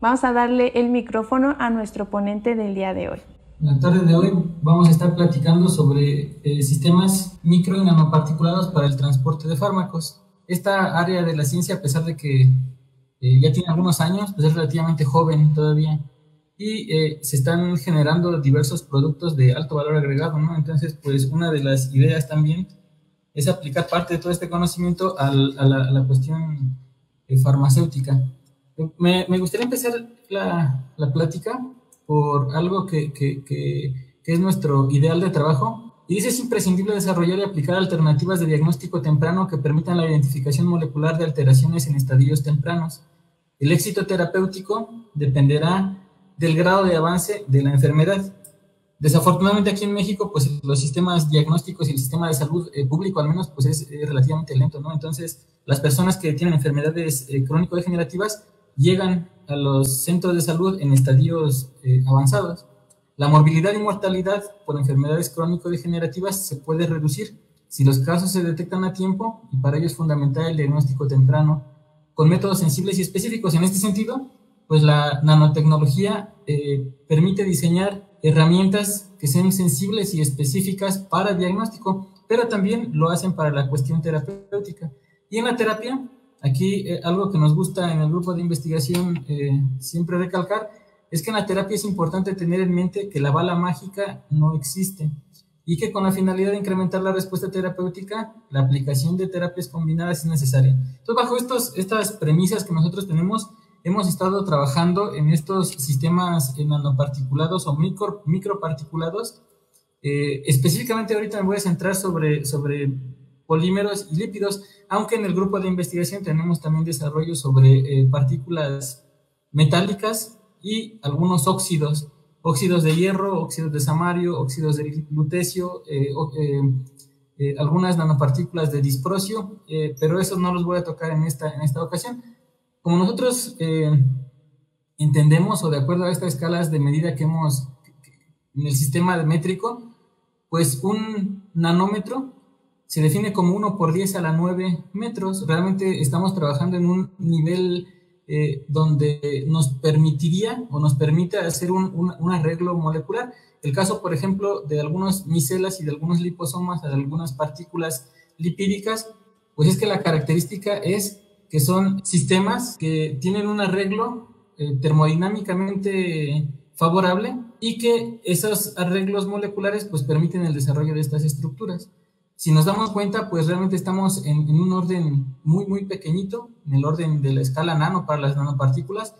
Vamos a darle el micrófono a nuestro ponente del día de hoy. La tarde de hoy vamos a estar platicando sobre eh, sistemas micro y nanoparticulados para el transporte de fármacos. Esta área de la ciencia, a pesar de que eh, ya tiene algunos años, pues es relativamente joven todavía y eh, se están generando diversos productos de alto valor agregado, ¿no? Entonces, pues una de las ideas también es aplicar parte de todo este conocimiento a, la, cuestión farmacéutica. Me, gustaría empezar la, la plática por algo que, que, que, es nuestro ideal de trabajo. Y dice, es imprescindible desarrollar y aplicar alternativas de diagnóstico temprano que permitan la identificación molecular de alteraciones en estadios tempranos. El éxito terapéutico dependerá del grado de avance de la enfermedad. Desafortunadamente aquí en México, pues los sistemas diagnósticos y el sistema de salud eh, público al menos, pues es relativamente lento, ¿no? Entonces, las personas que tienen enfermedades eh, crónico-degenerativas llegan a los centros de salud en estadios eh, avanzados. La morbilidad y mortalidad por enfermedades crónico-degenerativas se puede reducir si los casos se detectan a tiempo y para ello es fundamental el diagnóstico temprano con métodos sensibles y específicos. En este sentido, pues la nanotecnología eh, permite diseñar herramientas que sean sensibles y específicas para diagnóstico, pero también lo hacen para la cuestión terapéutica. Y en la terapia, Aquí eh, algo que nos gusta en el grupo de investigación eh, siempre recalcar es que en la terapia es importante tener en mente que la bala mágica no existe y que con la finalidad de incrementar la respuesta terapéutica, la aplicación de terapias combinadas es necesaria. Entonces, bajo estas premisas que nosotros tenemos, hemos estado trabajando en estos sistemas nanoparticulados o micro, microparticulados. Eh, específicamente ahorita me voy a centrar sobre, sobre polímeros y lípidos, aunque en el grupo de investigación tenemos también desarrollo sobre eh, partículas metálicas y algunos óxidos, óxidos de hierro, óxidos de samario, óxidos de lutecio, eh, eh, algunas nanopartículas de disprosio, pero esos no los voy a tocar en esta, en esta ocasión. Como nosotros entendemos o de acuerdo a estas escalas de medida que hemos en el sistema métrico, pues un nanómetro se define como 1 por 10 a la 9 metros. Realmente estamos trabajando en un nivel eh, donde nos permitiría o nos permite hacer un, arreglo molecular. El caso, por ejemplo, de algunos micelas y de algunos liposomas, de algunas partículas lipídicas, pues es que la característica es que son sistemas que tienen un arreglo eh, termodinámicamente favorable y que esos arreglos moleculares pues permiten el desarrollo de estas estructuras. Si nos damos cuenta, pues realmente estamos en, un orden muy, muy pequeñito, en el orden de la escala nano para las nanopartículas.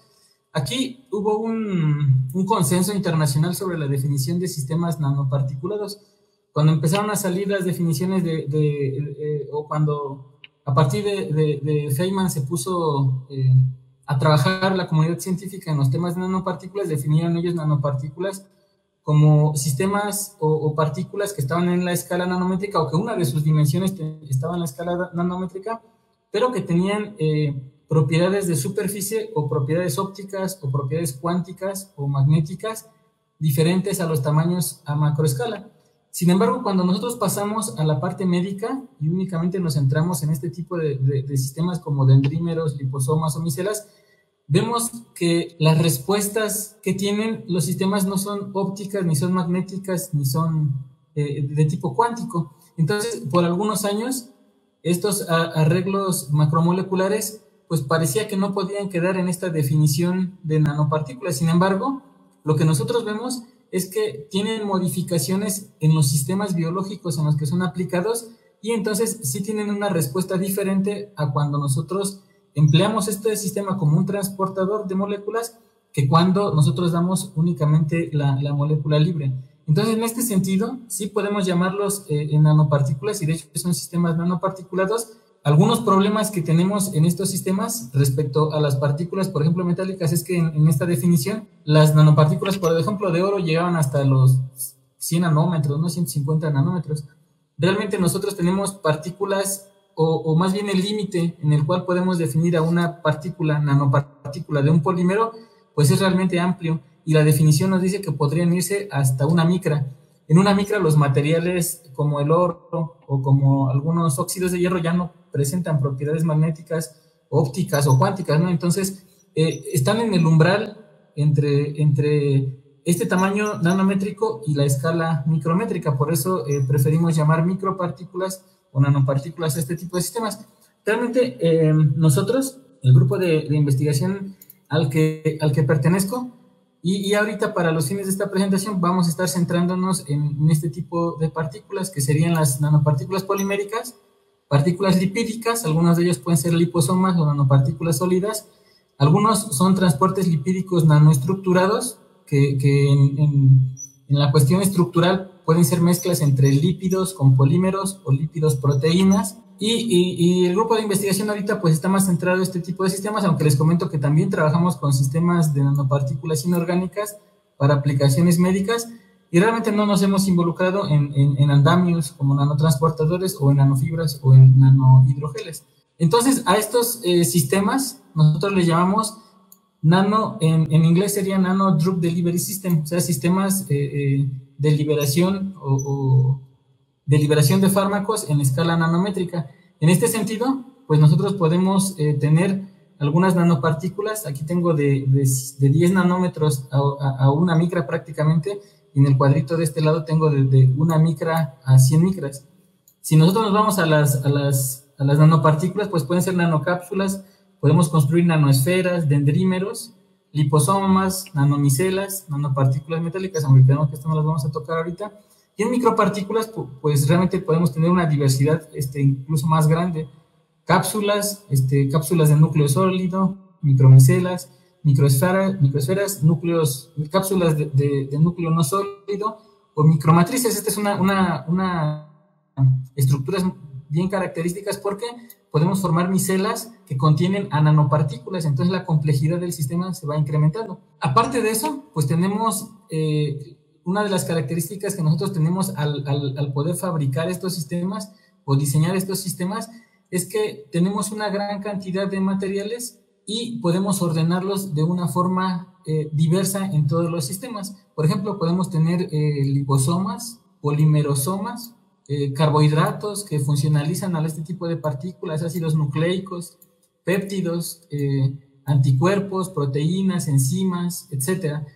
Aquí hubo un, consenso internacional sobre la definición de sistemas nanoparticulados. Cuando empezaron a salir las definiciones de, eh, o cuando a partir de, Feynman se puso eh, a trabajar la comunidad científica en los temas de nanopartículas, definieron ellos nanopartículas como sistemas o, partículas que estaban en la escala nanométrica o que una de sus dimensiones estaba en la escala nanométrica, pero que tenían eh, propiedades de superficie o propiedades ópticas o propiedades cuánticas o magnéticas diferentes a los tamaños a macroescala. Sin embargo, cuando nosotros pasamos a la parte médica y únicamente nos centramos en este tipo de, de sistemas como dendrímeros, liposomas o micelas, vemos que las respuestas que tienen los sistemas no son ópticas, ni son magnéticas, ni son eh, de tipo cuántico. Entonces, por algunos años, estos arreglos macromoleculares, pues parecía que no podían quedar en esta definición de nanopartículas. Sin embargo, lo que nosotros vemos es que tienen modificaciones en los sistemas biológicos en los que son aplicados y entonces sí tienen una respuesta diferente a cuando nosotros empleamos este sistema como un transportador de moléculas que cuando nosotros damos únicamente la, molécula libre. Entonces, en este sentido, sí podemos llamarlos eh, en nanopartículas y de hecho son sistemas nanoparticulados. Algunos problemas que tenemos en estos sistemas respecto a las partículas, por ejemplo, metálicas, es que en, en esta definición, las nanopartículas, por ejemplo, de oro llegaban hasta los 100 nanómetros, no 150 nanómetros. Realmente nosotros tenemos partículas o, más bien el límite en el cual podemos definir a una partícula, nanopartícula de un polímero, pues es realmente amplio y la definición nos dice que podrían irse hasta una micra. En una micra los materiales como el oro o como algunos óxidos de hierro ya no presentan propiedades magnéticas, ópticas o cuánticas, ¿no? Entonces, eh, están en el umbral entre, entre este tamaño nanométrico y la escala micrométrica. Por eso eh, preferimos llamar micropartículas o nanopartículas este tipo de sistemas. Realmente eh, nosotros, el grupo de, investigación al que, al que pertenezco, y, ahorita para los fines de esta presentación vamos a estar centrándonos en, este tipo de partículas que serían las nanopartículas poliméricas, partículas lipídicas, algunas de ellas pueden ser liposomas o nanopartículas sólidas, algunos son transportes lipídicos nanoestructurados, que, que en, la cuestión estructural pueden ser mezclas entre lípidos con polímeros o lípidos proteínas. Y, el grupo de investigación ahorita pues está más centrado en este tipo de sistemas, aunque les comento que también trabajamos con sistemas de nanopartículas inorgánicas para aplicaciones médicas y realmente no nos hemos involucrado en, en, andamios como nanotransportadores o en nanofibras o en nanohidrogeles. Entonces, a estos eh, sistemas nosotros les llamamos nano, en, en, inglés sería Nano Drug Delivery System, o sea, sistemas eh, eh, de liberación o, de liberación de fármacos en escala nanométrica. En este sentido, pues nosotros podemos eh, tener algunas nanopartículas, aquí tengo de, de, 10 nanómetros a, una micra prácticamente, y en el cuadrito de este lado tengo de, una micra a 100 micras. Si nosotros nos vamos a las, a las, a las nanopartículas, pues pueden ser nanocápsulas, podemos construir nanoesferas, dendrímeros, liposomas, nanomicelas, nanopartículas metálicas, aunque creemos que esto no las vamos a tocar ahorita. Y en micropartículas, pues realmente podemos tener una diversidad este, incluso más grande. Cápsulas, este, cápsulas de núcleo sólido, micromicelas, microesferas, microesferas núcleos, cápsulas de, de, núcleo no sólido o micromatrices. Esta es una, una, una estructuras bien características porque podemos formar micelas que contienen a nanopartículas, entonces la complejidad del sistema se va incrementando. Aparte de eso, pues tenemos eh, una de las características que nosotros tenemos al, al, poder fabricar estos sistemas o diseñar estos sistemas es que tenemos una gran cantidad de materiales y podemos ordenarlos de una forma eh, diversa en todos los sistemas. Por ejemplo, podemos tener eh, liposomas, polimerosomas, eh, carbohidratos que funcionalizan a este tipo de partículas, ácidos nucleicos, péptidos, eh, anticuerpos, proteínas, enzimas, etc.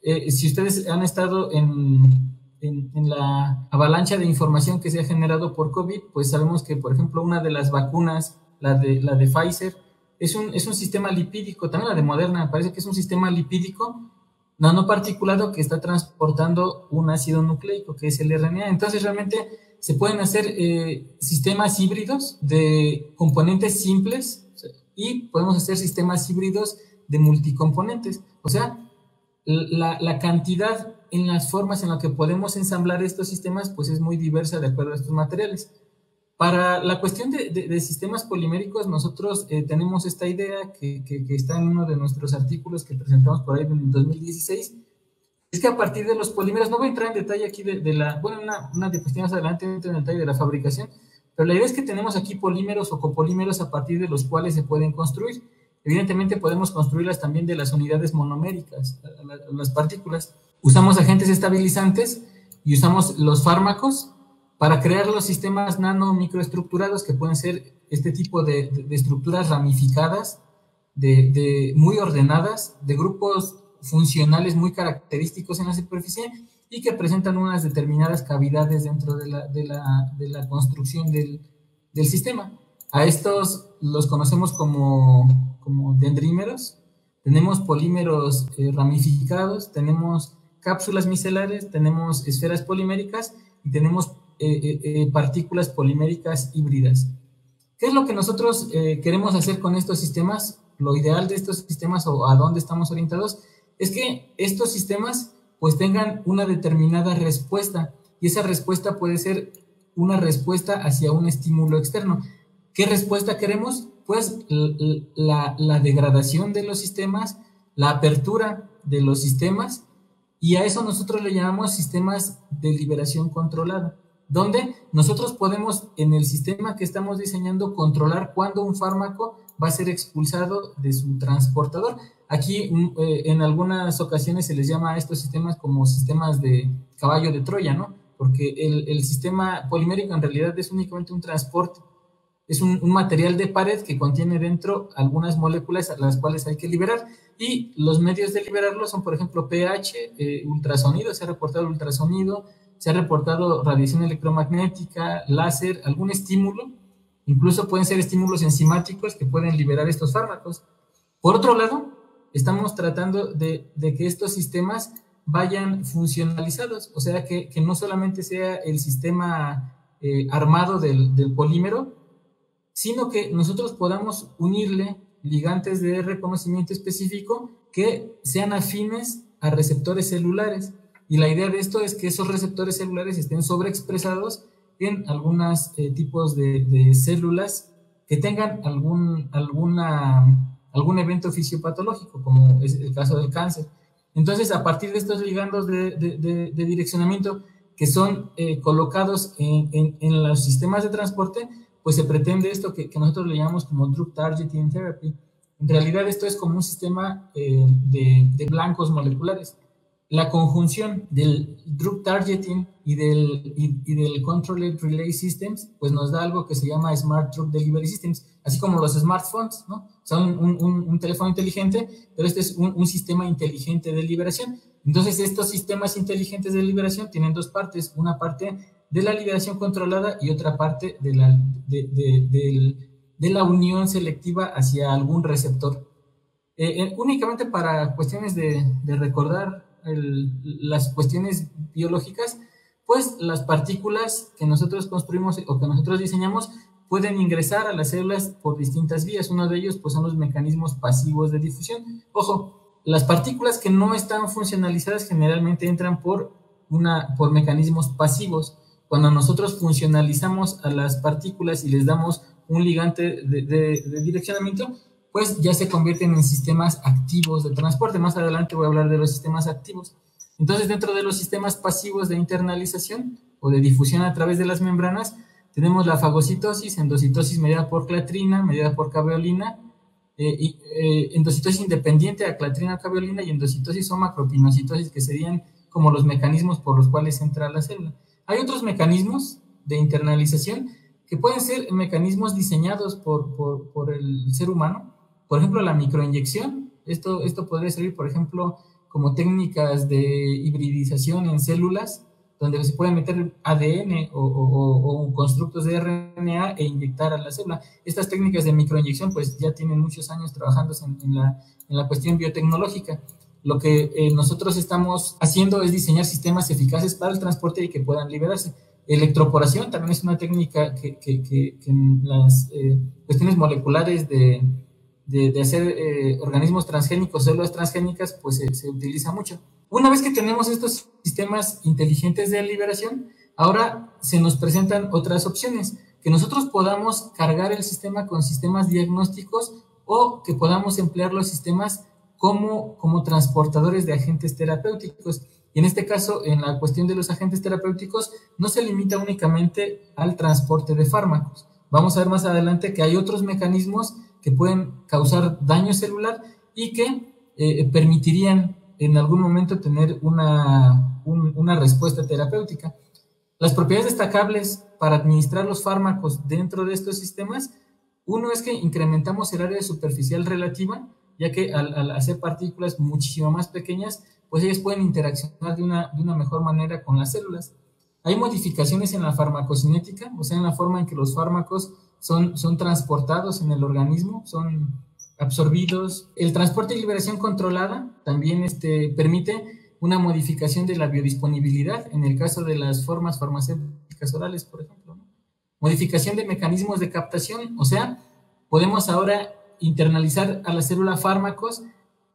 Eh, si ustedes han estado en, en, la avalancha de información que se ha generado por COVID, pues sabemos que, por ejemplo, una de las vacunas, la de, la de Pfizer, es un, es un sistema lipídico, también la de Moderna, parece que es un sistema lipídico nanoparticulado que está transportando un ácido nucleico, que es el RNA. Entonces, realmente se pueden hacer eh, sistemas híbridos de componentes simples y podemos hacer sistemas híbridos de multicomponentes. O sea, la, la, cantidad en las formas en las que podemos ensamblar estos sistemas pues es muy diversa de acuerdo a estos materiales. Para la cuestión de, de, sistemas poliméricos, nosotros eh, tenemos esta idea que, que, que, está en uno de nuestros artículos que presentamos por ahí en 2016, es que a partir de los polímeros, no voy a entrar en detalle aquí de, la, bueno, una, una diapositiva más adelante entro en detalle de la fabricación, pero la idea es que tenemos aquí polímeros o copolímeros a partir de los cuales se pueden construir. Evidentemente podemos construirlas también de las unidades monoméricas, las partículas. Usamos agentes estabilizantes y usamos los fármacos para crear los sistemas nano microestructurados que pueden ser este tipo de, de estructuras ramificadas, de, de, muy ordenadas, de grupos funcionales muy característicos en la superficie y que presentan unas determinadas cavidades dentro de la, de la, de la construcción del, del, sistema. A estos los conocemos como, como dendrímeros. Tenemos polímeros eh, ramificados, tenemos cápsulas micelares, tenemos esferas poliméricas y tenemos eh, eh, partículas poliméricas híbridas. ¿Qué es lo que nosotros queremos hacer con estos sistemas? Lo ideal de estos sistemas o a dónde estamos orientados es que estos sistemas pues tengan una determinada respuesta y esa respuesta puede ser una respuesta hacia un estímulo externo. ¿Qué respuesta queremos? Pues la, degradación de los sistemas, la apertura de los sistemas y a eso nosotros le llamamos sistemas de liberación controlada, donde nosotros podemos en el sistema que estamos diseñando controlar cuándo un fármaco va a ser expulsado de su transportador. Aquí eh, en algunas ocasiones se les llama a estos sistemas como sistemas de caballo de Troya, ¿no? Porque el, sistema polimérico en realidad es únicamente un transporte. es un, material de pared que contiene dentro algunas moléculas a las cuales hay que liberar y los medios de liberarlo son, por ejemplo, pH, eh, ultrasonido, se ha reportado ultrasonido, se ha reportado radiación electromagnética, láser, algún estímulo, incluso pueden ser estímulos enzimáticos que pueden liberar estos fármacos. Por otro lado, estamos tratando de, que estos sistemas vayan funcionalizados, o sea, que, no solamente sea el sistema eh, armado del, del polímero, sino que nosotros podamos unirle ligantes de reconocimiento específico que sean afines a receptores celulares. Y la idea de esto es que esos receptores celulares estén sobreexpresados en algunos eh, tipos de, células que tengan algún, alguna, algún evento fisiopatológico, como es el caso del cáncer. Entonces, a partir de estos ligandos de, direccionamiento que son eh, colocados en, en, los sistemas de transporte, pues se pretende esto que, nosotros le llamamos como Drug Targeting Therapy. En realidad esto es como un sistema eh, de, blancos moleculares. La conjunción del Drug Targeting y del, y, del Controlled Relay Systems, pues nos da algo que se llama Smart Drug Delivery Systems, así como los smartphones, ¿no? Son un, teléfono inteligente, pero este es un, un sistema inteligente de liberación. Entonces, estos sistemas inteligentes de liberación tienen dos partes. Una parte de la liberación controlada y otra parte de la, de, la unión selectiva hacia algún receptor. Eh, eh, únicamente para cuestiones de, recordar las cuestiones biológicas, pues las partículas que nosotros construimos o que nosotros diseñamos pueden ingresar a las células por distintas vías. Uno de ellos pues, son los mecanismos pasivos de difusión. Ojo, las partículas que no están funcionalizadas generalmente entran por, una, por mecanismos pasivos. Cuando nosotros funcionalizamos a las partículas y les damos un ligante de, direccionamiento, pues ya se convierten en sistemas activos de transporte. Más adelante voy a hablar de los sistemas activos. Entonces, dentro de los sistemas pasivos de internalización o de difusión a través de las membranas, tenemos la fagocitosis, endocitosis medida por clatrina, medida por caveolina, eh, eh, endocitosis independiente a clatrina caveolina y endocitosis o macropinocitosis, que serían como los mecanismos por los cuales entra la célula. Hay otros mecanismos de internalización que pueden ser mecanismos diseñados por, el ser humano. Por ejemplo, la microinyección. Esto, esto podría servir, por ejemplo, como técnicas de hibridización en células, donde se puede meter ADN o, constructos de RNA e inyectar a la célula. Estas técnicas de microinyección pues ya tienen muchos años trabajando en, la, en la cuestión biotecnológica. Lo que eh, nosotros estamos haciendo es diseñar sistemas eficaces para el transporte y que puedan liberarse. Electroporación también es una técnica que, en las eh, cuestiones moleculares de, de, hacer eh, organismos transgénicos, células transgénicas, pues se, se utiliza mucho. Una vez que tenemos estos sistemas inteligentes de liberación, ahora se nos presentan otras opciones, que nosotros podamos cargar el sistema con sistemas diagnósticos o que podamos emplear los sistemas como, como transportadores de agentes terapéuticos. Y en este caso, en la cuestión de los agentes terapéuticos, no se limita únicamente al transporte de fármacos. Vamos a ver más adelante que hay otros mecanismos que pueden causar daño celular y que eh, permitirían en algún momento tener una, una respuesta terapéutica. Las propiedades destacables para administrar los fármacos dentro de estos sistemas, uno es que incrementamos el área superficial relativa, ya que al, hacer partículas muchísimo más pequeñas, pues ellas pueden interaccionar de una, de una mejor manera con las células. Hay modificaciones en la farmacocinética, o sea, en la forma en que los fármacos son, transportados en el organismo, son absorbidos. El transporte y liberación controlada también este, permite una modificación de la biodisponibilidad, en el caso de las formas farmacéuticas orales, por ejemplo. Modificación de mecanismos de captación, o sea, podemos ahora internalizar a la célula fármacos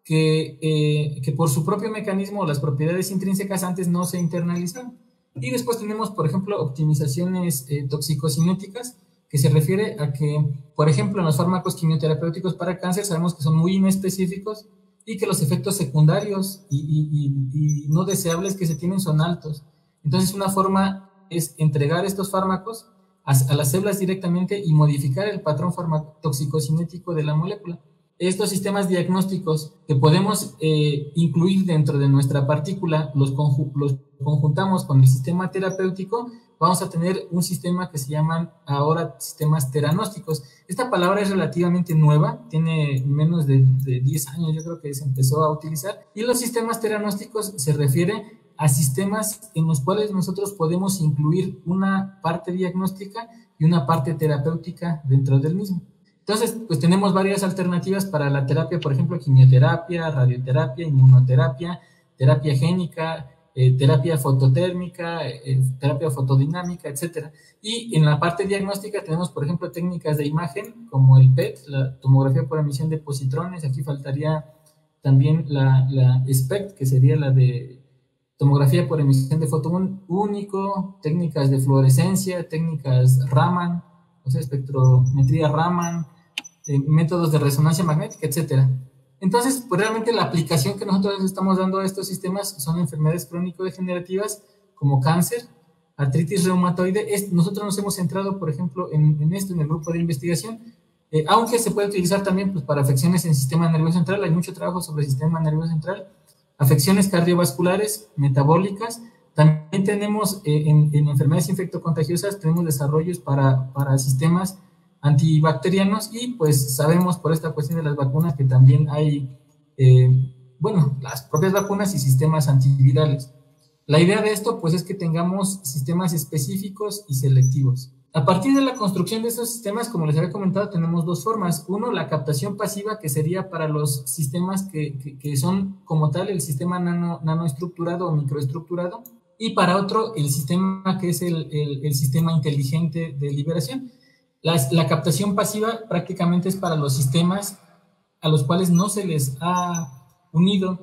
que, eh, que por su propio mecanismo, las propiedades intrínsecas antes no se internalizaron. Y después tenemos, por ejemplo, optimizaciones eh, toxicocinéticas, que se refiere a que, por ejemplo, en los fármacos quimioterapéuticos para cáncer sabemos que son muy inespecíficos y que los efectos secundarios y, no deseables que se tienen son altos. Entonces, una forma es entregar estos fármacos a, las células directamente y modificar el patrón farmacotoxicocinético de la molécula. Estos sistemas diagnósticos que podemos eh, incluir dentro de nuestra partícula, los, los conjuntamos con el sistema terapéutico vamos a tener un sistema que se llaman ahora sistemas teranósticos. Esta palabra es relativamente nueva, tiene menos de, de 10 años, yo creo que se empezó a utilizar. Y los sistemas teranósticos se refiere a sistemas en los cuales nosotros podemos incluir una parte diagnóstica y una parte terapéutica dentro del mismo. Entonces, pues tenemos varias alternativas para la terapia, por ejemplo, quimioterapia, radioterapia, inmunoterapia, terapia génica, eh, terapia fototérmica, eh, terapia fotodinámica, etcétera. Y en la parte diagnóstica tenemos, por ejemplo, técnicas de imagen como el PET, la tomografía por emisión de positrones. Aquí faltaría también la, la SPECT, que sería la de tomografía por emisión de foto único, técnicas de fluorescencia, técnicas Raman, o sea, espectrometría Raman, eh, métodos de resonancia magnética, etcétera. Entonces, pues realmente la aplicación que nosotros estamos dando a estos sistemas son enfermedades crónico-degenerativas como cáncer, artritis reumatoide. nosotros nos hemos centrado, por ejemplo, en, esto, en el grupo de investigación, eh, aunque se puede utilizar también pues, para afecciones en sistema nervioso central. Hay mucho trabajo sobre el sistema nervioso central afecciones cardiovasculares, metabólicas. También tenemos eh, en, enfermedades infectocontagiosas, tenemos desarrollos para, para sistemas antibacterianos y pues sabemos por esta cuestión de las vacunas que también hay, eh, bueno, las propias vacunas y sistemas antivirales. La idea de esto pues es que tengamos sistemas específicos y selectivos. A partir de la construcción de esos sistemas, como les había comentado, tenemos dos formas. Uno, la captación pasiva, que sería para los sistemas que, que, son como tal el sistema nano, nanoestructurado o microestructurado. Y para otro, el sistema que es el, el, sistema inteligente de liberación. La, captación pasiva prácticamente es para los sistemas a los cuales no se les ha unido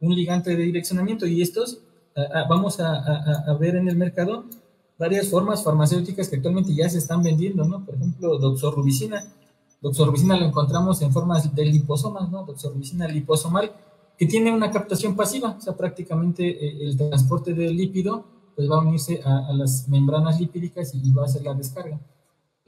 un ligante de direccionamiento y estos vamos a ver en el mercado varias formas farmacéuticas que actualmente ya se están vendiendo, ¿no? Por ejemplo, doxorubicina. Doxorubicina lo encontramos en formas de liposomas, ¿no? Doxorubicina liposomal, que tiene una captación pasiva, o sea, prácticamente eh, el transporte del lípido pues va a unirse a, las membranas lipídicas y, va a hacer la descarga.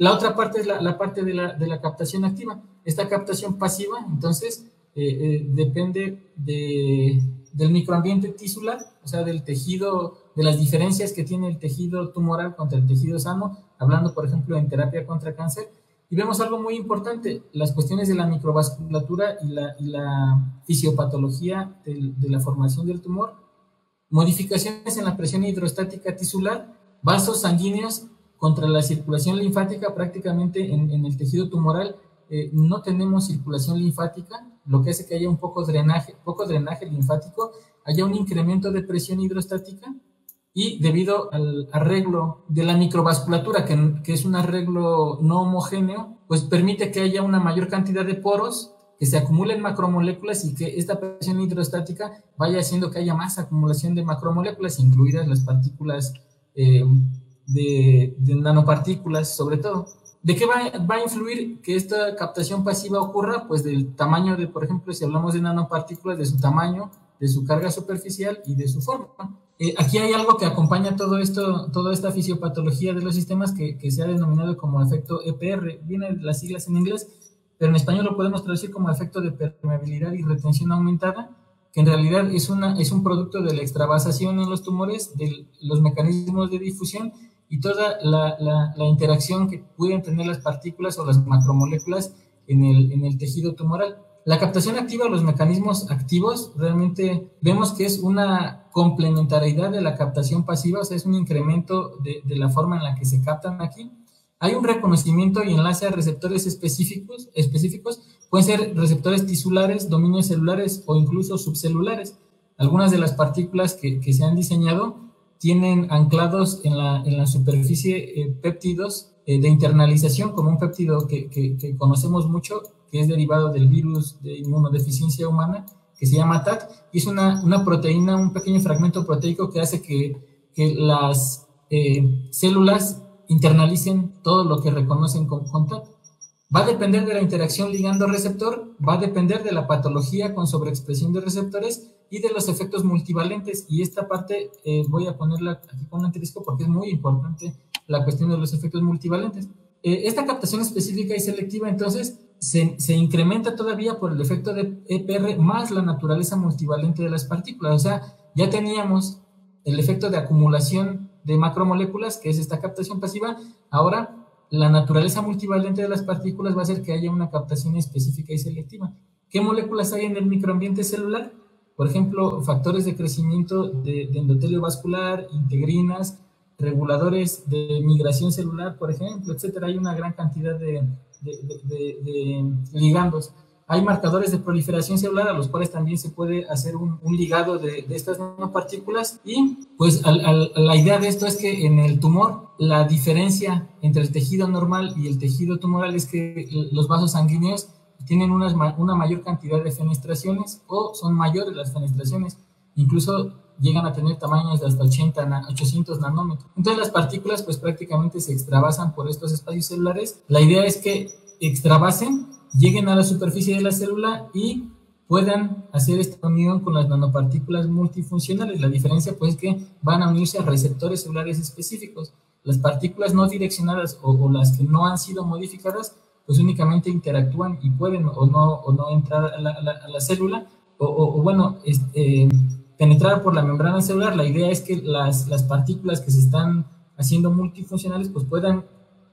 La otra parte es la, parte de la, de captación activa. Esta captación pasiva, entonces, eh, eh, depende de, del microambiente tisular, o sea, del tejido de las diferencias que tiene el tejido tumoral contra el tejido sano, hablando, por ejemplo, en terapia contra cáncer. Y vemos algo muy importante, las cuestiones de la microvasculatura y la, la fisiopatología de, la formación del tumor, modificaciones en la presión hidrostática tisular, vasos sanguíneos contra la circulación linfática prácticamente en, el tejido tumoral. Eh, no tenemos circulación linfática, lo que hace que haya un poco drenaje, poco drenaje linfático, haya un incremento de presión hidrostática y debido al arreglo de la microvasculatura, que, que, es un arreglo no homogéneo, pues permite que haya una mayor cantidad de poros, que se acumulen macromoléculas y que esta presión hidrostática vaya haciendo que haya más acumulación de macromoléculas, incluidas las partículas eh, de, de, nanopartículas, sobre todo. ¿De qué va, va, a influir que esta captación pasiva ocurra? Pues del tamaño de, por ejemplo, si hablamos de nanopartículas, de su tamaño, de su carga superficial y de su forma. Eh, aquí hay algo que acompaña todo esto, toda esta fisiopatología de los sistemas que, que, se ha denominado como efecto EPR. Vienen las siglas en inglés, pero en español lo podemos traducir como efecto de permeabilidad y retención aumentada, que en realidad es, una, es un producto de la extravasación en los tumores, de los mecanismos de difusión y toda la, la, interacción que pueden tener las partículas o las macromoléculas en el, en el tejido tumoral. La captación activa, los mecanismos activos, realmente vemos que es una complementariedad de la captación pasiva, o sea, es un incremento de, la forma en la que se captan aquí. Hay un reconocimiento y enlace a receptores específicos, específicos, pueden ser receptores tisulares, dominios celulares o incluso subcelulares. Algunas de las partículas que, se han diseñado tienen anclados en la, en la superficie eh, péptidos eh, de internalización, como un péptido que, que conocemos mucho, que es derivado del virus de inmunodeficiencia humana, que se llama TAT, y es una, una proteína, un pequeño fragmento proteico que hace que, que las eh, células internalicen todo lo que reconocen con, con TAT. Va a depender de la interacción ligando-receptor, va a depender de la patología con sobreexpresión de receptores y de los efectos multivalentes. Y esta parte eh, voy a ponerla aquí con un porque es muy importante la cuestión de los efectos multivalentes. Eh, esta captación específica y selectiva, entonces, se, incrementa todavía por el efecto de EPR más la naturaleza multivalente de las partículas. O sea, ya teníamos el efecto de acumulación de macromoléculas, que es esta captación pasiva, ahora la naturaleza multivalente de las partículas va a hacer que haya una captación específica y selectiva. ¿Qué moléculas hay en el microambiente celular? Por ejemplo, factores de crecimiento de, endotelio vascular, integrinas, reguladores de migración celular, por ejemplo, etcétera. Hay una gran cantidad de, ligandos. Hay marcadores de proliferación celular a los cuales también se puede hacer un, ligado de, estas nanopartículas y pues la idea de esto es que en el tumor la diferencia entre el tejido normal y el tejido tumoral es que los vasos sanguíneos tienen una, mayor cantidad de fenestraciones o son mayores las fenestraciones, incluso llegan a tener tamaños de hasta 80, 800 nanómetros. Entonces las partículas pues prácticamente se extravasan por estos espacios celulares. La idea es que extravasen lleguen a la superficie de la célula y puedan hacer esta unión con las nanopartículas multifuncionales. La diferencia pues es que van a unirse a receptores celulares específicos. Las partículas no direccionadas o, las que no han sido modificadas pues únicamente interactúan y pueden o no, o no entrar a la, célula o, bueno, este, penetrar por la membrana celular. La idea es que las, las partículas que se están haciendo multifuncionales pues puedan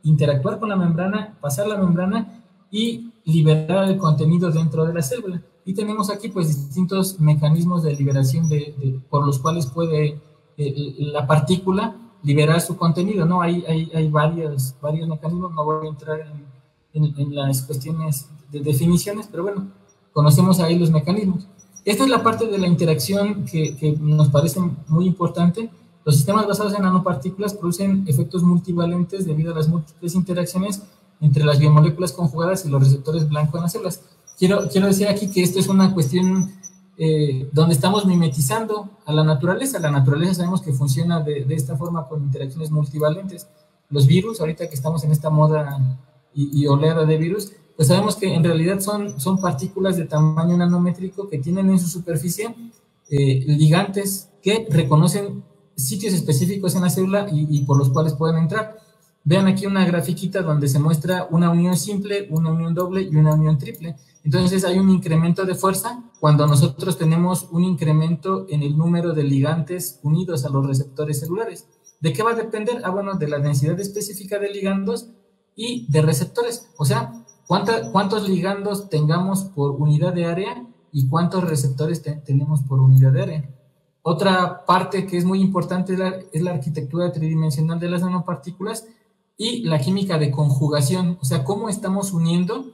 interactuar con la membrana, pasar la membrana y liberar el contenido dentro de la célula. Y tenemos aquí pues distintos mecanismos de liberación de, por los cuales puede eh, la partícula liberar su contenido, ¿no? Hay, hay, hay varios, varios mecanismos, no voy a entrar en, en, las cuestiones de definiciones, pero bueno, conocemos ahí los mecanismos. Esta es la parte de la interacción que, que nos parece muy importante. Los sistemas basados en nanopartículas producen efectos multivalentes debido a las múltiples interacciones entre las biomoléculas conjugadas y los receptores blancos en las células. Quiero, quiero decir aquí que esto es una cuestión eh, donde estamos mimetizando a la naturaleza. La naturaleza sabemos que funciona de, de, esta forma con interacciones multivalentes. Los virus, ahorita que estamos en esta moda y, oleada de virus, pues sabemos que en realidad son, son partículas de tamaño nanométrico que tienen en su superficie eh, ligantes que reconocen sitios específicos en la célula y, y por los cuales pueden entrar. Vean aquí una grafiquita donde se muestra una unión simple, una unión doble y una unión triple. Entonces hay un incremento de fuerza cuando nosotros tenemos un incremento en el número de ligantes unidos a los receptores celulares. ¿De qué va a depender? Ah, bueno, de la densidad específica de ligandos y de receptores. O sea, cuántos ligandos tengamos por unidad de área y cuántos receptores tenemos por unidad de área. Otra parte que es muy importante es la arquitectura tridimensional de las nanopartículas y la química de conjugación, o sea, cómo estamos uniendo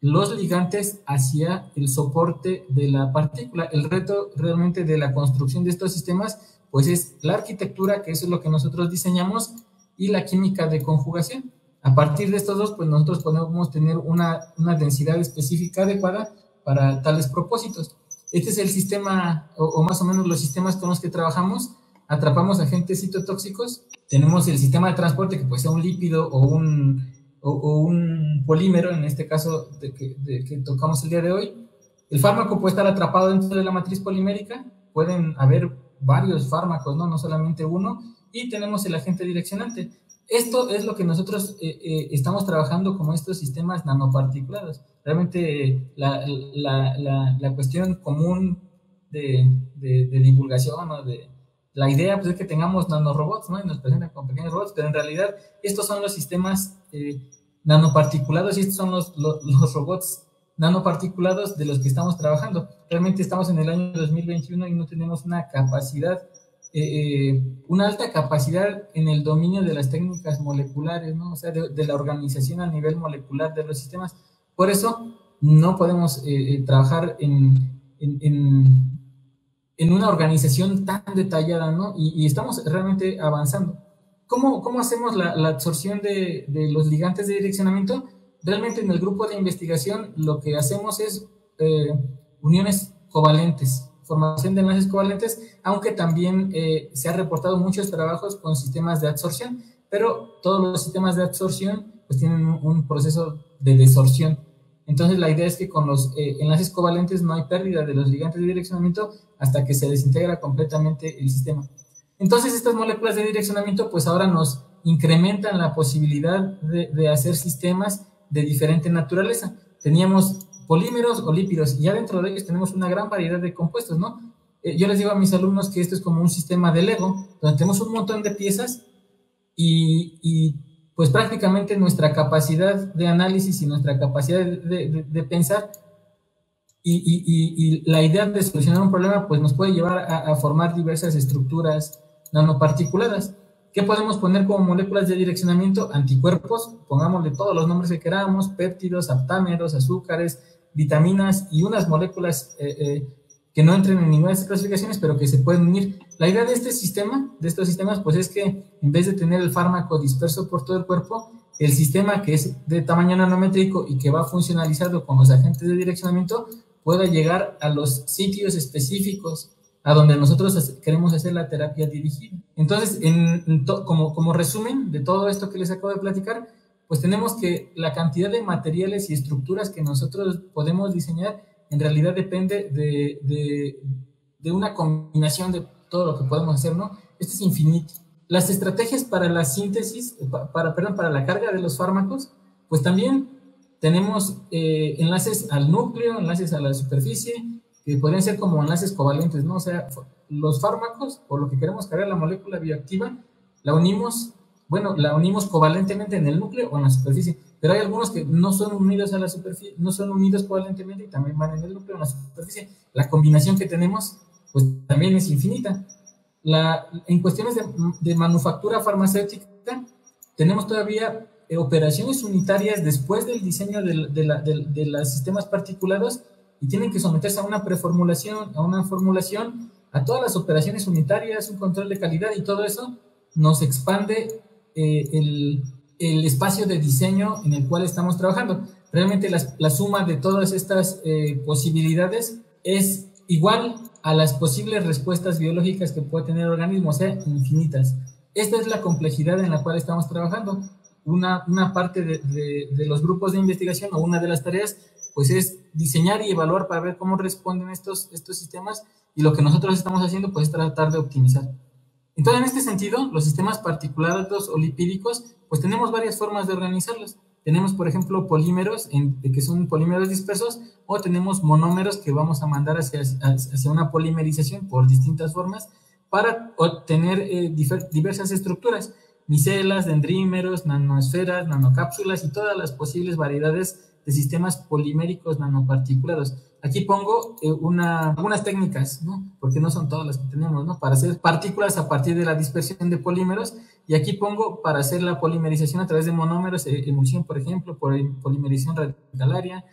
los ligantes hacia el soporte de la partícula. El reto realmente de la construcción de estos sistemas, pues es la arquitectura, que eso es lo que nosotros diseñamos, y la química de conjugación. A partir de estos dos, pues nosotros podemos tener una, una densidad específica adecuada para tales propósitos. Este es el sistema, o, más o menos los sistemas con los que trabajamos, atrapamos agentes citotóxicos, tenemos el sistema de transporte que puede ser un lípido o un, o, un polímero, en este caso de que, tocamos el día de hoy. El fármaco puede estar atrapado dentro de la matriz polimérica, pueden haber varios fármacos, no, no solamente uno, y tenemos el agente direccionante. Esto es lo que nosotros eh, eh, estamos trabajando como estos sistemas nanoparticulados. Realmente la, la, la, la cuestión común de, de, de divulgación o de, la idea pues, es que tengamos nanorobots, ¿no? Y nos presentan con pequeños robots, pero en realidad estos son los sistemas eh, nanoparticulados y estos son los, los, robots nanoparticulados de los que estamos trabajando. Realmente estamos en el año 2021 y no tenemos una capacidad, eh, eh, una alta capacidad en el dominio de las técnicas moleculares, ¿no? O sea, de, la organización a nivel molecular de los sistemas. Por eso no podemos trabajar en, en en una organización tan detallada, ¿no? Y, estamos realmente avanzando. ¿Cómo, cómo hacemos la, absorción de, de, los ligantes de direccionamiento? Realmente en el grupo de investigación lo que hacemos es eh, uniones covalentes, formación de enlaces covalentes, aunque también eh, se han reportado muchos trabajos con sistemas de absorción, pero todos los sistemas de absorción pues tienen un proceso de desorción entonces, la idea es que con los eh, enlaces covalentes no hay pérdida de los ligantes de direccionamiento hasta que se desintegra completamente el sistema. Entonces, estas moléculas de direccionamiento, pues ahora nos incrementan la posibilidad de, hacer sistemas de diferente naturaleza. Teníamos polímeros o lípidos y ya dentro de ellos tenemos una gran variedad de compuestos, ¿no? eh, yo les digo a mis alumnos que esto es como un sistema de Lego, donde tenemos un montón de piezas y, pues prácticamente nuestra capacidad de análisis y nuestra capacidad de, pensar y, la idea de solucionar un problema pues nos puede llevar a, a formar diversas estructuras nanoparticuladas. ¿Qué podemos poner como moléculas de direccionamiento? Anticuerpos, pongámosle todos los nombres que queramos, péptidos, aptámeros, azúcares, vitaminas y unas moléculas eh, eh, que no entren en ninguna de estas clasificaciones, pero que se pueden unir. La idea de este sistema, de estos sistemas, pues es que en vez de tener el fármaco disperso por todo el cuerpo, el sistema que es de tamaño nanométrico y que va funcionalizado con los agentes de direccionamiento pueda llegar a los sitios específicos a donde nosotros queremos hacer la terapia dirigida. Entonces, en, como, como resumen de todo esto que les acabo de platicar, pues tenemos que la cantidad de materiales y estructuras que nosotros podemos diseñar en realidad depende de, de, una combinación de todo lo que podemos hacer, ¿no? Esto es infinito. Las estrategias para la síntesis, para, perdón, para la carga de los fármacos, pues también tenemos eh, enlaces al núcleo, enlaces a la superficie, que podrían ser como enlaces covalentes, ¿no? O sea, los fármacos, por lo que queremos cargar la molécula bioactiva, la unimos, bueno, la unimos covalentemente en el núcleo o en la superficie, pero hay algunos que no son unidos a la superficie, no son unidos covalentemente y también van en el núcleo o en la superficie. La combinación que tenemos, pues también es infinita. La, en cuestiones de, de manufactura farmacéutica, tenemos todavía operaciones unitarias después del diseño de, de, la, de los sistemas particulados y tienen que someterse a una preformulación, a una formulación, a todas las operaciones unitarias, un control de calidad y todo eso nos expande eh, el, espacio de diseño en el cual estamos trabajando. Realmente la, suma de todas estas eh, posibilidades es igual a las posibles respuestas biológicas que puede tener el organismo, o sea, infinitas. Esta es la complejidad en la cual estamos trabajando. Una, una parte de, de, de los grupos de investigación o una de las tareas pues es diseñar y evaluar para ver cómo responden estos, estos sistemas y lo que nosotros estamos haciendo pues es tratar de optimizar. Entonces, en este sentido, los sistemas particulados o lipídicos, pues tenemos varias formas de organizarlos. Tenemos, por ejemplo, polímeros, en, que son polímeros dispersos, o tenemos monómeros que vamos a mandar hacia, hacia una polimerización por distintas formas para obtener eh, diversas estructuras, micelas, dendrímeros, nanoesferas, nanocápsulas y todas las posibles variedades de sistemas poliméricos nanoparticulados. Aquí pongo eh, una, algunas técnicas, ¿no? Porque no son todas las que tenemos, ¿no? Para hacer partículas a partir de la dispersión de polímeros. Y aquí pongo para hacer la polimerización a través de monómeros, eh, emulsión, por ejemplo, polimerización radicalaria,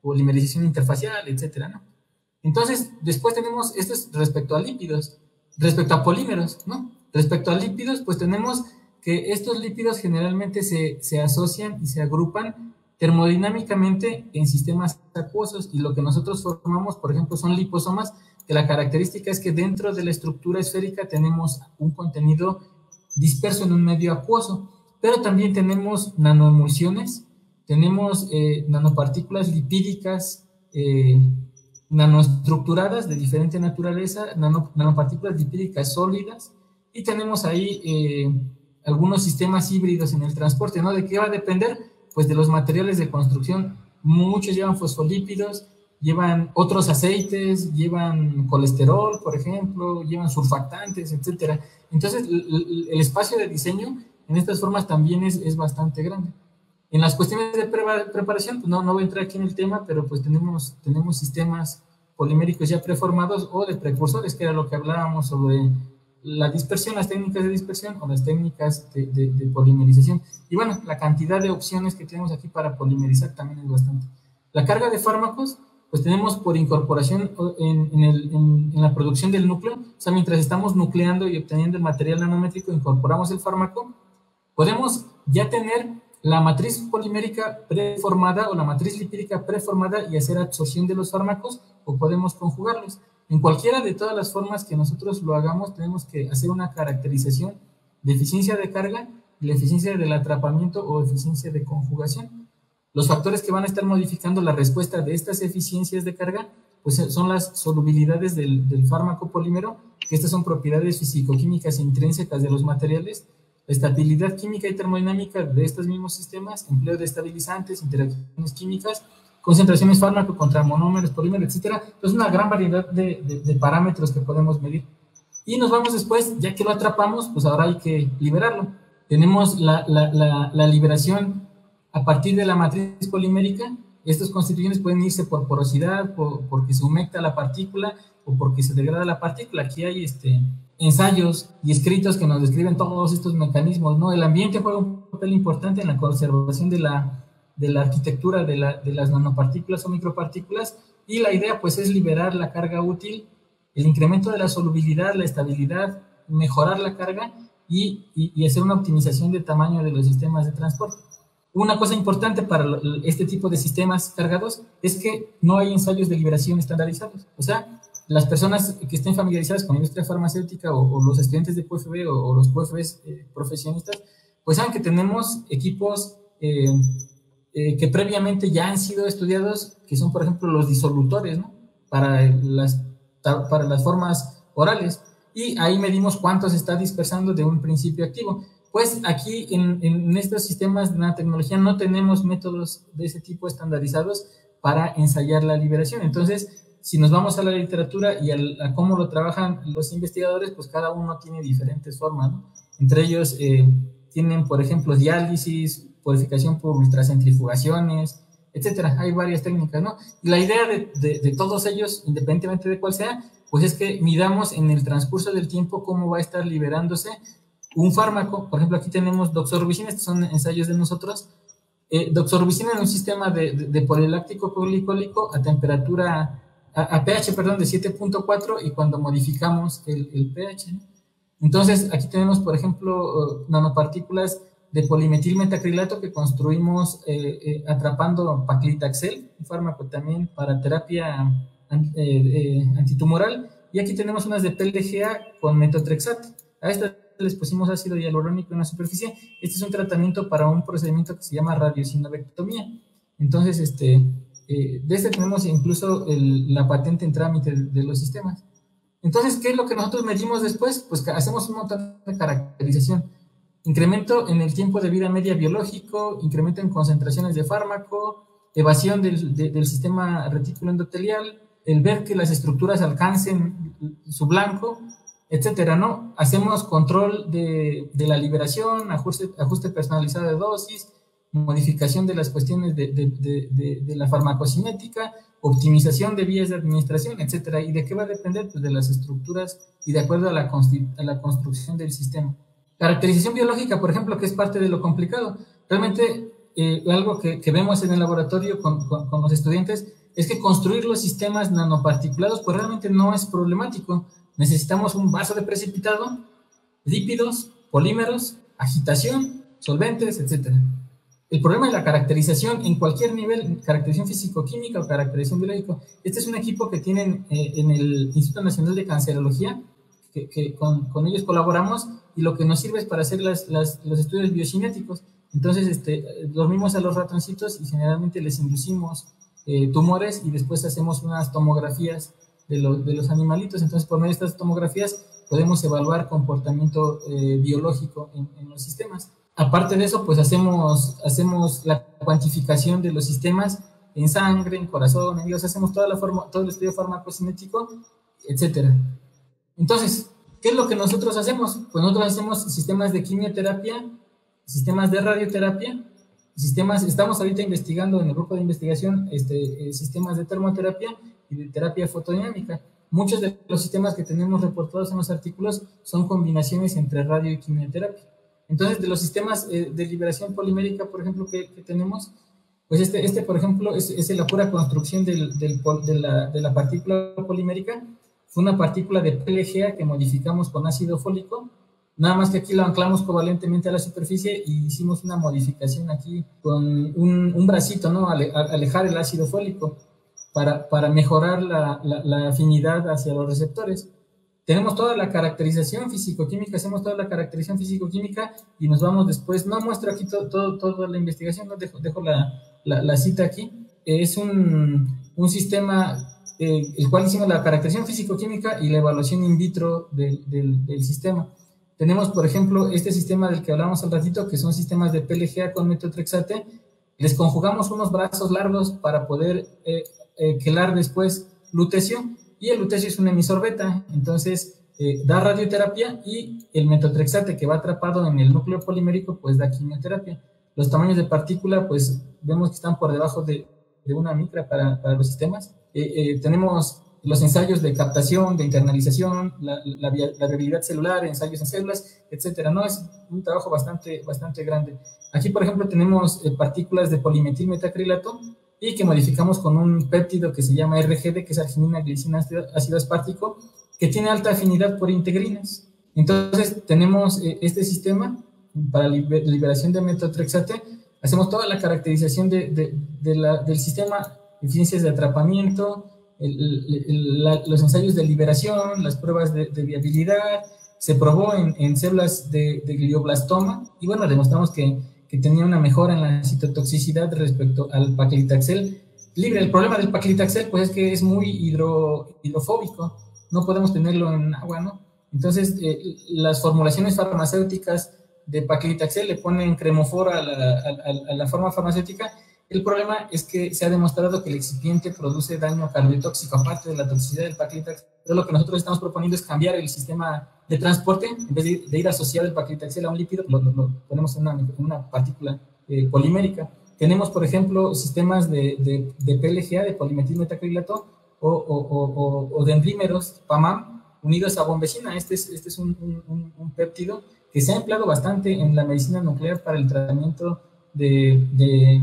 polimerización interfacial, etcétera, ¿no? Entonces, después tenemos, esto es respecto a lípidos, respecto a polímeros, ¿no? Respecto a lípidos, pues tenemos que estos lípidos generalmente se, se asocian y se agrupan termodinámicamente en sistemas acuosos y lo que nosotros formamos, por ejemplo, son liposomas, que la característica es que dentro de la estructura esférica tenemos un contenido disperso en un medio acuoso, pero también tenemos nanoemulsiones, tenemos eh, nanopartículas lipídicas eh, nanoestructuradas de diferente naturaleza, nanopartículas lipídicas sólidas, y tenemos ahí eh, algunos sistemas híbridos en el transporte, ¿no? ¿De qué va a depender? Pues de los materiales de construcción, muchos llevan fosfolípidos, llevan otros aceites, llevan colesterol, por ejemplo, llevan surfactantes, etcétera. Entonces, el, espacio de diseño en estas formas también es, es bastante grande. En las cuestiones de preparación, pues no, no voy a entrar aquí en el tema, pero pues tenemos, tenemos sistemas poliméricos ya preformados o de precursores, que era lo que hablábamos sobre la dispersión, las técnicas de dispersión o las técnicas de, polimerización. Y bueno, la cantidad de opciones que tenemos aquí para polimerizar también es bastante. La carga de fármacos, pues tenemos por incorporación en, en, la producción del núcleo, o sea, mientras estamos nucleando y obteniendo el material nanométrico, incorporamos el fármaco, podemos ya tener la matriz polimérica preformada o la matriz lipídica preformada y hacer absorción de los fármacos o podemos conjugarlos. En cualquiera de todas las formas que nosotros lo hagamos, tenemos que hacer una caracterización de eficiencia de carga la eficiencia del atrapamiento o eficiencia de conjugación. Los factores que van a estar modificando la respuesta de estas eficiencias de carga, pues son las solubilidades del, fármaco polímero, que estas son propiedades fisicoquímicas intrínsecas de los materiales, la estabilidad química y termodinámica de estos mismos sistemas, empleo de estabilizantes, interacciones químicas, concentraciones fármaco contra monómeros, polímeros, etcétera. Entonces, una gran variedad de, parámetros que podemos medir. Y nos vamos después, ya que lo atrapamos, pues ahora hay que liberarlo. Tenemos la, liberación a partir de la matriz polimérica. Estas constituciones pueden irse por porosidad, por, porque se humecta la partícula o porque se degrada la partícula. Aquí hay este, ensayos y escritos que nos describen todos estos mecanismos. ¿no? El ambiente juega un papel importante en la conservación de la, de la arquitectura de, la, de las nanopartículas o micropartículas y la idea pues es liberar la carga útil, el incremento de la solubilidad, la estabilidad, mejorar la carga y, y, hacer una optimización de tamaño de los sistemas de transporte. Una cosa importante para este tipo de sistemas cargados es que no hay ensayos de liberación estandarizados. O sea, las personas que estén familiarizadas con la industria farmacéutica o, los estudiantes de QFB o, los QFBs eh, profesionistas, pues saben que tenemos equipos eh, eh, que previamente ya han sido estudiados, que son, por ejemplo, los disolutores, ¿no? Para las, para las formas orales. Y ahí medimos cuánto se está dispersando de un principio activo. Pues aquí en, en estos sistemas de nanotecnología no tenemos métodos de ese tipo estandarizados para ensayar la liberación. Entonces, si nos vamos a la literatura y a cómo lo trabajan los investigadores, pues cada uno tiene diferentes formas, ¿no? Entre ellos eh, tienen, por ejemplo, diálisis, purificación por ultracentrifugaciones, etcétera. Hay varias técnicas, ¿no? La idea de, todos ellos, independientemente de cuál sea, pues es que midamos en el transcurso del tiempo cómo va a estar liberándose un fármaco. Por ejemplo, aquí tenemos doxorubicina, estos son ensayos de nosotros. Eh, doxorubicina en un sistema de, poliláctico glicólico a temperatura, a, pH, perdón, de 7.4 y cuando modificamos el, el pH. Entonces, aquí tenemos, por ejemplo, nanopartículas de polimetilmetacrilato que construimos eh, eh, atrapando paclitaxel, un fármaco también para terapia eh, antitumoral. Y aquí tenemos unas de PLGA con metotrexato. A estas les pusimos ácido hialurónico en la superficie. Este es un tratamiento para un procedimiento que se llama radiosinobectomía. Entonces, este, de este tenemos incluso la patente en trámite de los sistemas. Entonces, ¿qué es lo que nosotros medimos después? Pues hacemos un montón de caracterización incremento en el tiempo de vida media biológico, incremento en concentraciones de fármaco, evasión del, sistema retículo endotelial, el ver que las estructuras alcancen su blanco, etcétera, ¿no? Hacemos control de, la liberación, ajuste, ajuste, personalizado de dosis, modificación de las cuestiones de, la farmacocinética, optimización de vías de administración, etcétera. ¿Y de qué va a depender? Pues de las estructuras y de acuerdo a la, a la construcción del sistema. Caracterización biológica, por ejemplo, que es parte de lo complicado. Realmente, eh, algo que, vemos en el laboratorio con, con, los estudiantes es que construir los sistemas nanoparticulados, pues realmente no es problemático. Necesitamos un vaso de precipitado, lípidos, polímeros, agitación, solventes, etc. El problema de la caracterización en cualquier nivel, caracterización físico-química o caracterización biológica, este es un equipo que tienen eh, en el Instituto Nacional de Cancerología, que, con, con, ellos colaboramos y lo que nos sirve es para hacer las, las, los estudios biocinéticos. Entonces, este, dormimos a los ratoncitos y generalmente les inducimos eh, tumores y después hacemos unas tomografías de, de, los animalitos. Entonces, por medio de estas tomografías podemos evaluar comportamiento eh, biológico en, en, los sistemas. Aparte de eso, pues hacemos, hacemos la cuantificación de los sistemas en sangre, en corazón, en hacemos toda la forma, todo el estudio farmacocinético, etcétera. Entonces, ¿qué es lo que nosotros hacemos? Pues nosotros hacemos sistemas de quimioterapia, sistemas de radioterapia, sistemas, estamos ahorita investigando en el grupo de investigación este, eh, sistemas de termoterapia y de terapia fotodinámica. Muchos de los sistemas que tenemos reportados en los artículos son combinaciones entre radio y quimioterapia. Entonces, de los sistemas eh, de liberación polimérica, por ejemplo, que, tenemos, pues este, este, por ejemplo, es, es la pura construcción del, del, de, la, de la partícula polimérica fue una partícula de PLGA que modificamos con ácido fólico, nada más que aquí lo anclamos covalentemente a la superficie y hicimos una modificación aquí con un, un bracito, ¿no? Alejar el ácido fólico para, para mejorar la, la, afinidad hacia los receptores. Tenemos toda la caracterización físico-química, hacemos toda la caracterización físico-química y nos vamos después, no muestro aquí todo, todo, toda la investigación, no dejo, dejo la, la, cita aquí. Es un, un sistema eh, el cual hicimos la caracterización físico-química y la evaluación in vitro del, sistema. Tenemos, por ejemplo, este sistema del que hablamos al ratito, que son sistemas de PLGA con metotrexate, les conjugamos unos brazos largos para poder eh, eh, después lutecio, y el lutecio es un emisor beta, entonces eh, da radioterapia y el metotrexate que va atrapado en el núcleo polimérico, pues da quimioterapia. Los tamaños de partícula, pues vemos que están por debajo de, de una micra para, para los sistemas. Tenemos los ensayos de captación, de internalización, la, la, la, viabilidad celular, ensayos en células, etcétera. No es un trabajo bastante, bastante grande. Aquí, por ejemplo, tenemos eh, partículas de polimetil metacrilato y que modificamos con un péptido que se llama RGD, que es arginina glicina ácido aspartico, que tiene alta afinidad por integrinas. Entonces, tenemos eh, este sistema para liberación de metotrexate. Hacemos toda la caracterización de, de, de la, del sistema, eficiencias de atrapamiento, los ensayos de liberación, las pruebas de, viabilidad, se probó en, en células de, de, glioblastoma y bueno, demostramos que, que, tenía una mejora en la citotoxicidad respecto al paclitaxel libre. El problema del paclitaxel pues es que es muy hidro, hidrofóbico, no podemos tenerlo en agua, ¿no? Entonces, eh, las formulaciones farmacéuticas de paclitaxel le ponen cremofora a la, a, a la forma farmacéutica el problema es que se ha demostrado que el excipiente produce daño cardiotóxico, aparte de la toxicidad del paclitaxel. Entonces, lo que nosotros estamos proponiendo es cambiar el sistema de transporte. En vez de, ir asociado el paclitaxel a un lípido, lo, ponemos en una, partícula eh, polimérica. Tenemos, por ejemplo, sistemas de, de, PLGA, de polimetilmetacrilato, o, o, o, dendrímeros, PAMAM, unidos a bombecina. Este es, este es un, un, un, péptido que se ha empleado bastante en la medicina nuclear para el tratamiento de,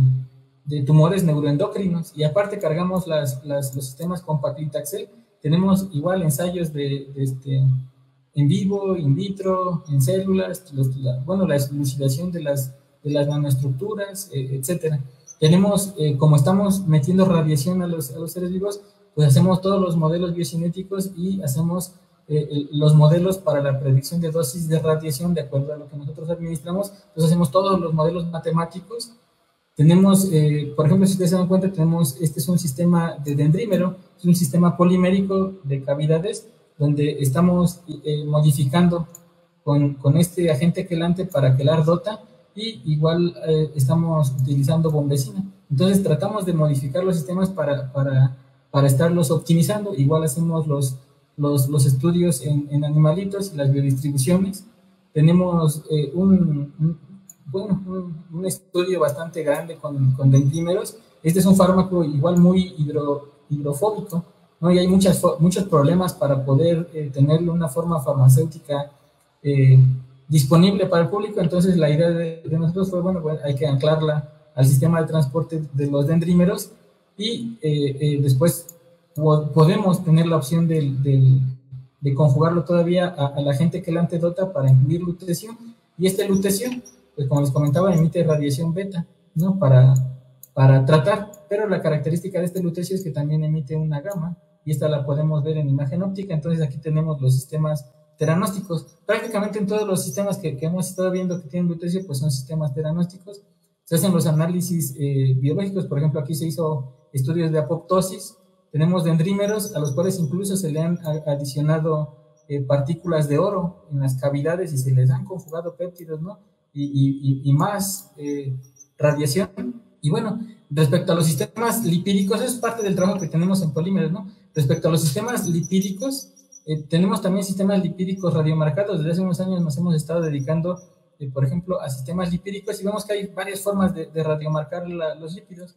de tumores neuroendocrinos y aparte cargamos las, los sistemas con paclitaxel. Tenemos igual ensayos de, este, en vivo, in vitro, en células, bueno, la elucidación de las, de las nanoestructuras, eh, etcétera. Tenemos, eh, como estamos metiendo radiación a los, a los, seres vivos, pues hacemos todos los modelos biocinéticos y hacemos eh, los modelos para la predicción de dosis de radiación de acuerdo a lo que nosotros administramos. Entonces hacemos todos los modelos matemáticos tenemos, eh, por ejemplo, si ustedes se dan cuenta, tenemos, este es un sistema de dendrímero, es un sistema polimérico de cavidades, donde estamos eh, modificando con, con, este agente quelante para quelar dota y igual eh, estamos utilizando bombecina. Entonces tratamos de modificar los sistemas para, para, para estarlos optimizando. Igual hacemos los, los, los estudios en, en, animalitos y las biodistribuciones. Tenemos un, bueno, un, estudio bastante grande con, con dentímeros. Este es un fármaco igual muy hidro, hidrofóbico, ¿no? Y hay muchas, muchos problemas para poder eh, tenerle una forma farmacéutica eh, disponible para el público. Entonces, la idea de, nosotros fue, bueno, hay que anclarla al sistema de transporte de los dendrímeros y eh, después podemos tener la opción de, de conjugarlo todavía a, la gente que la antedota para incluir lutecio y este lutecio pues como les comentaba, emite radiación beta, ¿no? Para, para tratar, pero la característica de este lutecio es que también emite una gamma, y esta la podemos ver en imagen óptica, entonces aquí tenemos los sistemas teranósticos. Prácticamente en todos los sistemas que, que hemos estado viendo que tienen lutecio, pues son sistemas teranósticos. Se hacen los análisis eh, biológicos, por ejemplo, aquí se hizo estudios de apoptosis, tenemos dendrímeros a los cuales incluso se le han adicionado eh, partículas de oro en las cavidades y se les han conjugado péptidos, ¿no? Y, más eh, radiación. Y bueno, respecto a los sistemas lipídicos, es parte del trabajo que tenemos en polímeros, ¿no? Respecto a los sistemas lipídicos, eh, tenemos también sistemas lipídicos radiomarcados. Desde hace unos años nos hemos estado dedicando, eh, por ejemplo, a sistemas lipídicos y vemos que hay varias formas de, radiomarcar los lípidos.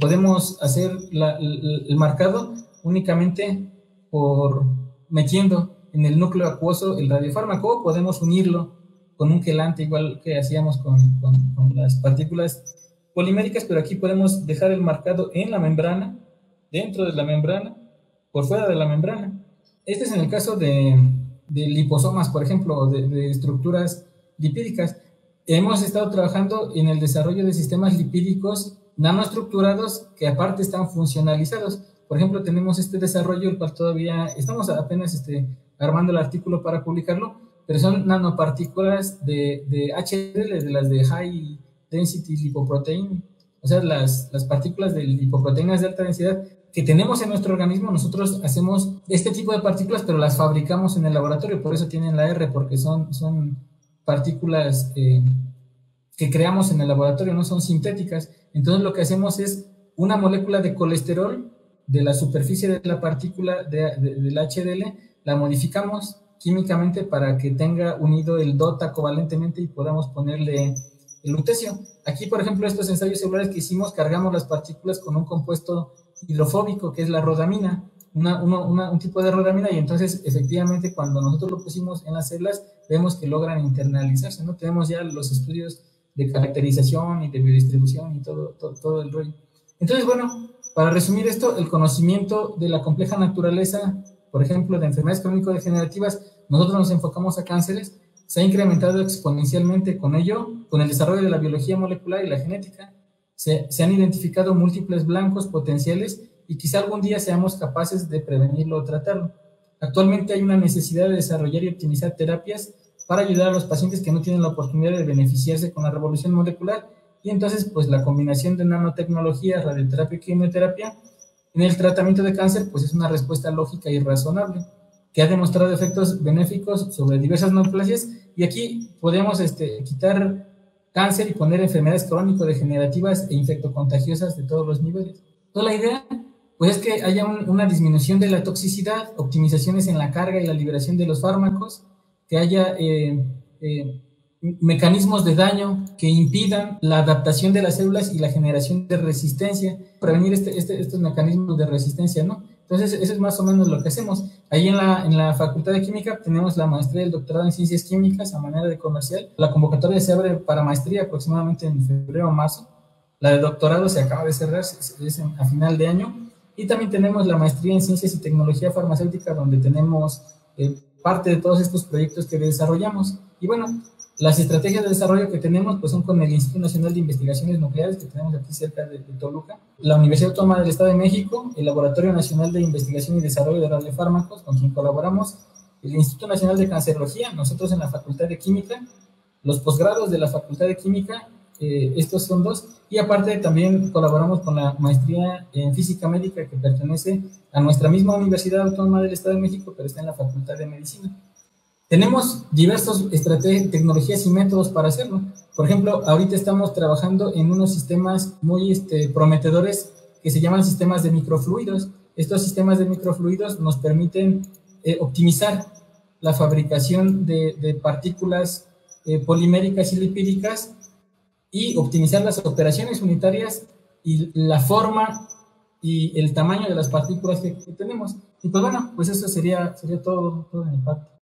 podemos hacer el marcado únicamente por metiendo en el núcleo acuoso el radiofármaco, podemos unirlo con un quelante igual que hacíamos con, con, las partículas poliméricas, pero aquí podemos dejar el marcado en la membrana, dentro de la membrana, por fuera de la membrana. Este es en el caso de, de liposomas, por ejemplo, de, de estructuras lipídicas. Hemos estado trabajando en el desarrollo de sistemas lipídicos nanoestructurados que aparte están funcionalizados. Por ejemplo, tenemos este desarrollo, el cual todavía estamos apenas este, armando el artículo para publicarlo, pero son nanopartículas de, de HDL, de las de High Density Lipoprotein, o sea, las, las partículas de lipoproteínas de alta densidad que tenemos en nuestro organismo, nosotros hacemos este tipo de partículas, pero las fabricamos en el laboratorio, por eso tienen la R, porque son, son partículas que creamos en el laboratorio, no son sintéticas. Entonces lo que hacemos es una molécula de colesterol de la superficie de la partícula del HDL, la modificamos químicamente para que tenga unido el DOTA covalentemente y podamos ponerle el lutecio. Aquí, por ejemplo, estos ensayos celulares que hicimos, cargamos las partículas con un compuesto hidrofóbico, que es la rodamina, un tipo de rodamina, y entonces, efectivamente, cuando nosotros lo pusimos en las células, vemos que logran internalizarse, ¿no? Tenemos ya los estudios de caracterización y de biodistribución y todo, todo, todo el rollo. Entonces, bueno, para resumir esto, el conocimiento de la compleja naturaleza, por ejemplo, de enfermedades crónico-degenerativas, nosotros nos enfocamos a cánceres, se ha incrementado exponencialmente con ello, con el desarrollo de la biología molecular y la genética. Se, se, han identificado múltiples blancos potenciales y quizá algún día seamos capaces de prevenirlo o tratarlo. Actualmente hay una necesidad de desarrollar y optimizar terapias para ayudar a los pacientes que no tienen la oportunidad de beneficiarse con la revolución molecular y entonces, pues la combinación de nanotecnología, radioterapia y quimioterapia en el tratamiento de cáncer, pues es una respuesta lógica y razonable, que ha demostrado efectos benéficos sobre diversas neoplasias. Y aquí podemos este, quitar cáncer y poner enfermedades crónico-degenerativas e infectocontagiosas de todos los niveles. Toda la idea, pues es que haya una disminución de la toxicidad, optimizaciones en la carga y la liberación de los fármacos, que haya eh, eh, mecanismos de daño que impidan la adaptación de las células y la generación de resistencia, prevenir este, este, estos mecanismos de resistencia, ¿no? Entonces, eso es más o menos lo que hacemos. Ahí en la, en la Facultad de Química tenemos la maestría y el doctorado en Ciencias Químicas a manera de comercial. La convocatoria se abre para maestría aproximadamente en febrero o marzo. La de doctorado se acaba de cerrar, es a final de año. Y también tenemos la maestría en Ciencias y Tecnología Farmacéutica, donde tenemos eh, parte de todos estos proyectos que desarrollamos. Y bueno, las estrategias de desarrollo que tenemos pues, son con el Instituto Nacional de Investigaciones Nucleares que tenemos aquí cerca de, Toluca, la Universidad Autónoma del Estado de México, el Laboratorio Nacional de Investigación y Desarrollo de Radiofármacos, con quien colaboramos, el Instituto Nacional de Cancerología, nosotros en la Facultad de Química, los posgrados de la Facultad de Química, eh, estos son dos, y aparte también colaboramos con la maestría en Física Médica que pertenece a nuestra misma Universidad Autónoma del Estado de México, pero está en la Facultad de Medicina. Tenemos diversas estrategias, tecnologías y métodos para hacerlo. Por ejemplo, ahorita estamos trabajando en unos sistemas muy este, prometedores que se llaman sistemas de microfluidos. Estos sistemas de microfluidos nos permiten eh, optimizar la fabricación de, partículas eh, poliméricas y lipídicas y optimizar las operaciones unitarias y la forma y el tamaño de las partículas que, tenemos. Y pues bueno, pues eso sería, sería todo, todo de mi parte.